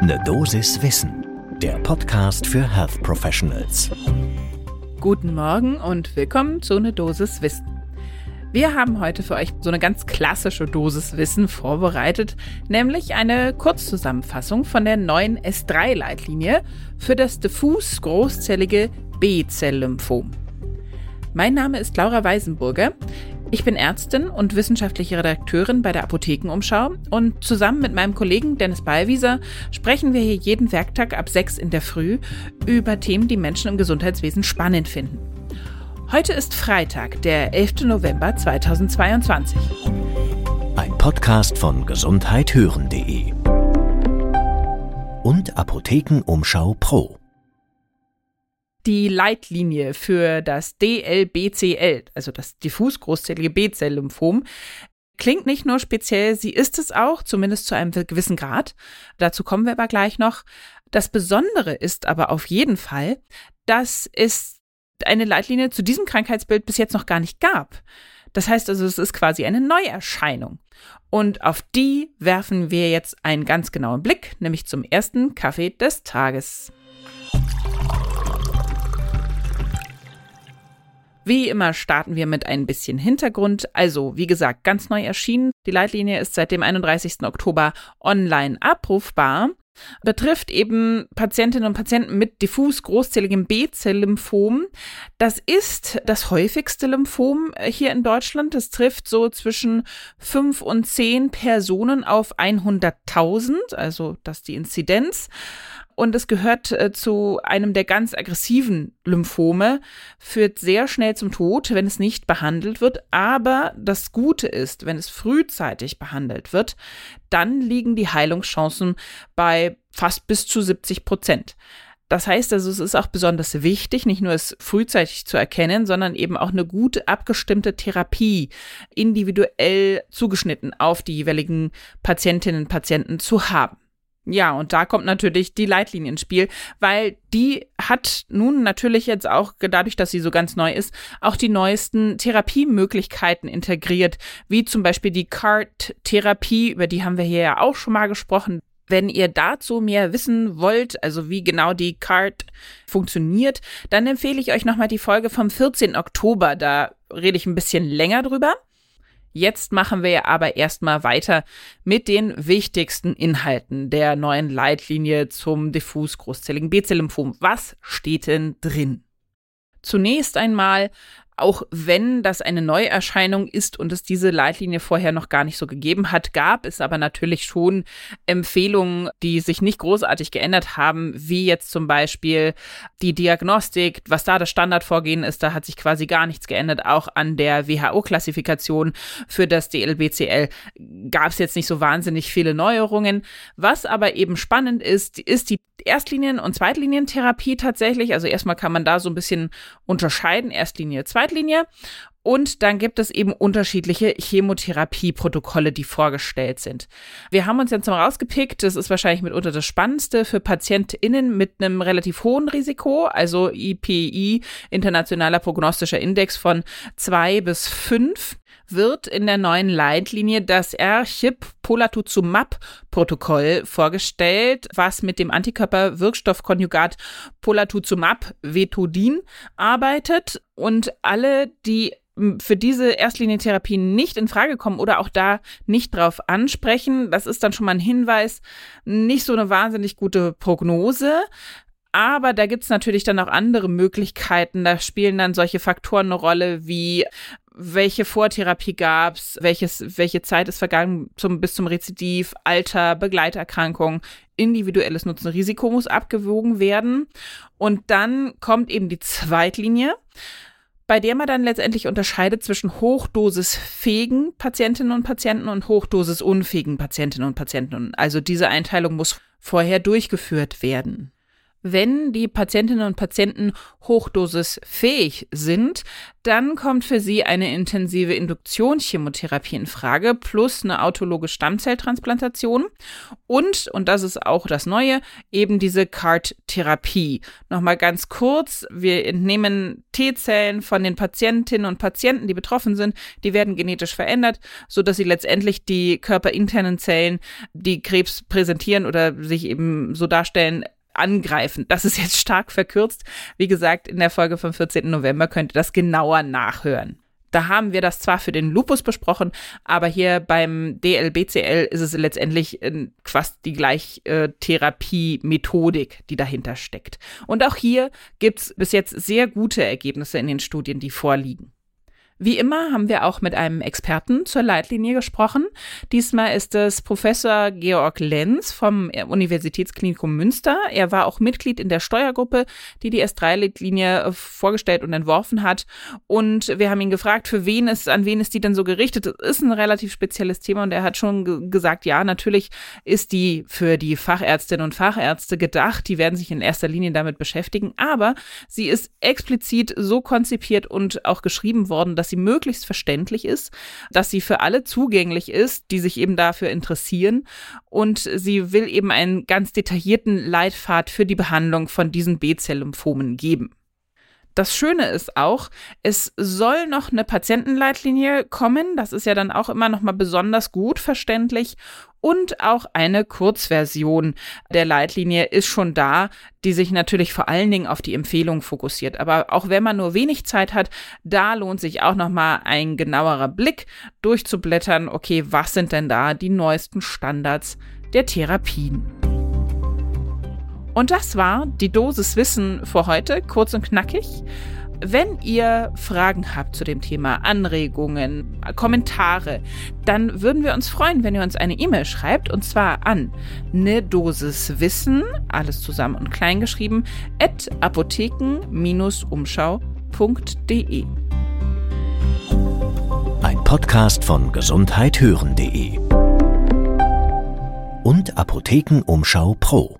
Ne Dosis Wissen, der Podcast für Health Professionals. Guten Morgen und willkommen zu Ne Dosis Wissen. Wir haben heute für euch so eine ganz klassische Dosis Wissen vorbereitet, nämlich eine Kurzzusammenfassung von der neuen S3-Leitlinie für das diffus großzellige B-Zell-Lymphom. Mein Name ist Laura Weisenburger. Ich bin Ärztin und wissenschaftliche Redakteurin bei der Apothekenumschau und zusammen mit meinem Kollegen Dennis Ballwieser sprechen wir hier jeden Werktag ab 6 in der Früh über Themen, die Menschen im Gesundheitswesen spannend finden. Heute ist Freitag, der 11. November 2022. Ein Podcast von gesundheithören.de und Apothekenumschau Pro die Leitlinie für das DLBCL, also das diffus großzellige B-Zell-Lymphom, klingt nicht nur speziell, sie ist es auch, zumindest zu einem gewissen Grad. Dazu kommen wir aber gleich noch. Das Besondere ist aber auf jeden Fall, dass es eine Leitlinie zu diesem Krankheitsbild bis jetzt noch gar nicht gab. Das heißt also, es ist quasi eine Neuerscheinung. Und auf die werfen wir jetzt einen ganz genauen Blick, nämlich zum ersten Kaffee des Tages. Wie immer starten wir mit ein bisschen Hintergrund. Also, wie gesagt, ganz neu erschienen. Die Leitlinie ist seit dem 31. Oktober online abrufbar. Betrifft eben Patientinnen und Patienten mit diffus großzelligem B-Zell-Lymphom. Das ist das häufigste Lymphom hier in Deutschland. Es trifft so zwischen 5 und 10 Personen auf 100.000, also das ist die Inzidenz und es gehört äh, zu einem der ganz aggressiven Lymphome, führt sehr schnell zum Tod, wenn es nicht behandelt wird. Aber das Gute ist, wenn es frühzeitig behandelt wird, dann liegen die Heilungschancen bei fast bis zu 70 Prozent. Das heißt also, es ist auch besonders wichtig, nicht nur es frühzeitig zu erkennen, sondern eben auch eine gut abgestimmte Therapie individuell zugeschnitten auf die jeweiligen Patientinnen und Patienten zu haben. Ja, und da kommt natürlich die Leitlinie ins Spiel, weil die hat nun natürlich jetzt auch, dadurch, dass sie so ganz neu ist, auch die neuesten Therapiemöglichkeiten integriert, wie zum Beispiel die CART-Therapie, über die haben wir hier ja auch schon mal gesprochen. Wenn ihr dazu mehr wissen wollt, also wie genau die CART funktioniert, dann empfehle ich euch nochmal die Folge vom 14. Oktober. Da rede ich ein bisschen länger drüber. Jetzt machen wir aber erstmal weiter mit den wichtigsten Inhalten der neuen Leitlinie zum diffus großzelligen B-Zell-Lymphom. Was steht denn drin? Zunächst einmal auch wenn das eine Neuerscheinung ist und es diese Leitlinie vorher noch gar nicht so gegeben hat, gab es aber natürlich schon Empfehlungen, die sich nicht großartig geändert haben, wie jetzt zum Beispiel die Diagnostik, was da das Standardvorgehen ist, da hat sich quasi gar nichts geändert. Auch an der WHO-Klassifikation für das DLBCL gab es jetzt nicht so wahnsinnig viele Neuerungen. Was aber eben spannend ist, ist die Erstlinien- und Zweitlinientherapie tatsächlich. Also erstmal kann man da so ein bisschen unterscheiden, Erstlinie, Zweitlinie. Und dann gibt es eben unterschiedliche Chemotherapieprotokolle, die vorgestellt sind. Wir haben uns jetzt mal rausgepickt, das ist wahrscheinlich mitunter das Spannendste für PatientInnen mit einem relativ hohen Risiko, also IPI, Internationaler Prognostischer Index von zwei bis fünf wird in der neuen Leitlinie das R-Chip-Polatuzumab-Protokoll vorgestellt, was mit dem Antikörperwirkstoffkonjugat Polatuzumab Vetudin arbeitet und alle, die für diese Erstlinientherapie nicht in Frage kommen oder auch da nicht drauf ansprechen, das ist dann schon mal ein Hinweis, nicht so eine wahnsinnig gute Prognose. Aber da gibt es natürlich dann auch andere Möglichkeiten. Da spielen dann solche Faktoren eine Rolle wie welche Vortherapie gab es, welche Zeit ist vergangen zum, bis zum Rezidiv, Alter, Begleiterkrankung, individuelles Nutzen-Risiko muss abgewogen werden. Und dann kommt eben die Zweitlinie, bei der man dann letztendlich unterscheidet zwischen hochdosisfähigen Patientinnen und Patienten und hochdosisunfähigen Patientinnen und Patienten. Also diese Einteilung muss vorher durchgeführt werden. Wenn die Patientinnen und Patienten hochdosisfähig sind, dann kommt für sie eine intensive Induktionschemotherapie in Frage plus eine autologe Stammzelltransplantation und, und das ist auch das Neue, eben diese CART-Therapie. Nochmal ganz kurz, wir entnehmen T-Zellen von den Patientinnen und Patienten, die betroffen sind, die werden genetisch verändert, sodass sie letztendlich die körperinternen Zellen, die Krebs präsentieren oder sich eben so darstellen, angreifen. Das ist jetzt stark verkürzt. Wie gesagt, in der Folge vom 14. November könnt ihr das genauer nachhören. Da haben wir das zwar für den Lupus besprochen, aber hier beim DLBCL ist es letztendlich fast die gleiche äh, Therapie-Methodik, die dahinter steckt. Und auch hier gibt es bis jetzt sehr gute Ergebnisse in den Studien, die vorliegen. Wie immer haben wir auch mit einem Experten zur Leitlinie gesprochen. Diesmal ist es Professor Georg Lenz vom Universitätsklinikum Münster. Er war auch Mitglied in der Steuergruppe, die die S3-Leitlinie äh, vorgestellt und entworfen hat. Und wir haben ihn gefragt, für wen ist, an wen ist die denn so gerichtet? Das ist ein relativ spezielles Thema und er hat schon gesagt, ja, natürlich ist die für die Fachärztinnen und Fachärzte gedacht. Die werden sich in erster Linie damit beschäftigen. Aber sie ist explizit so konzipiert und auch geschrieben worden, dass dass sie möglichst verständlich ist, dass sie für alle zugänglich ist, die sich eben dafür interessieren. Und sie will eben einen ganz detaillierten Leitpfad für die Behandlung von diesen B-Zell-Lymphomen geben. Das Schöne ist auch, es soll noch eine Patientenleitlinie kommen. Das ist ja dann auch immer noch mal besonders gut verständlich. Und auch eine Kurzversion der Leitlinie ist schon da, die sich natürlich vor allen Dingen auf die Empfehlung fokussiert. Aber auch wenn man nur wenig Zeit hat, da lohnt sich auch noch mal ein genauerer Blick durchzublättern. Okay, was sind denn da die neuesten Standards der Therapien? Und das war die Dosis Wissen für heute, kurz und knackig. Wenn ihr Fragen habt zu dem Thema, Anregungen, Kommentare, dann würden wir uns freuen, wenn ihr uns eine E-Mail schreibt und zwar an ne Dosis Wissen, alles zusammen und klein geschrieben, at apotheken-umschau.de. Ein Podcast von gesundheithören.de und Apothekenumschau Pro.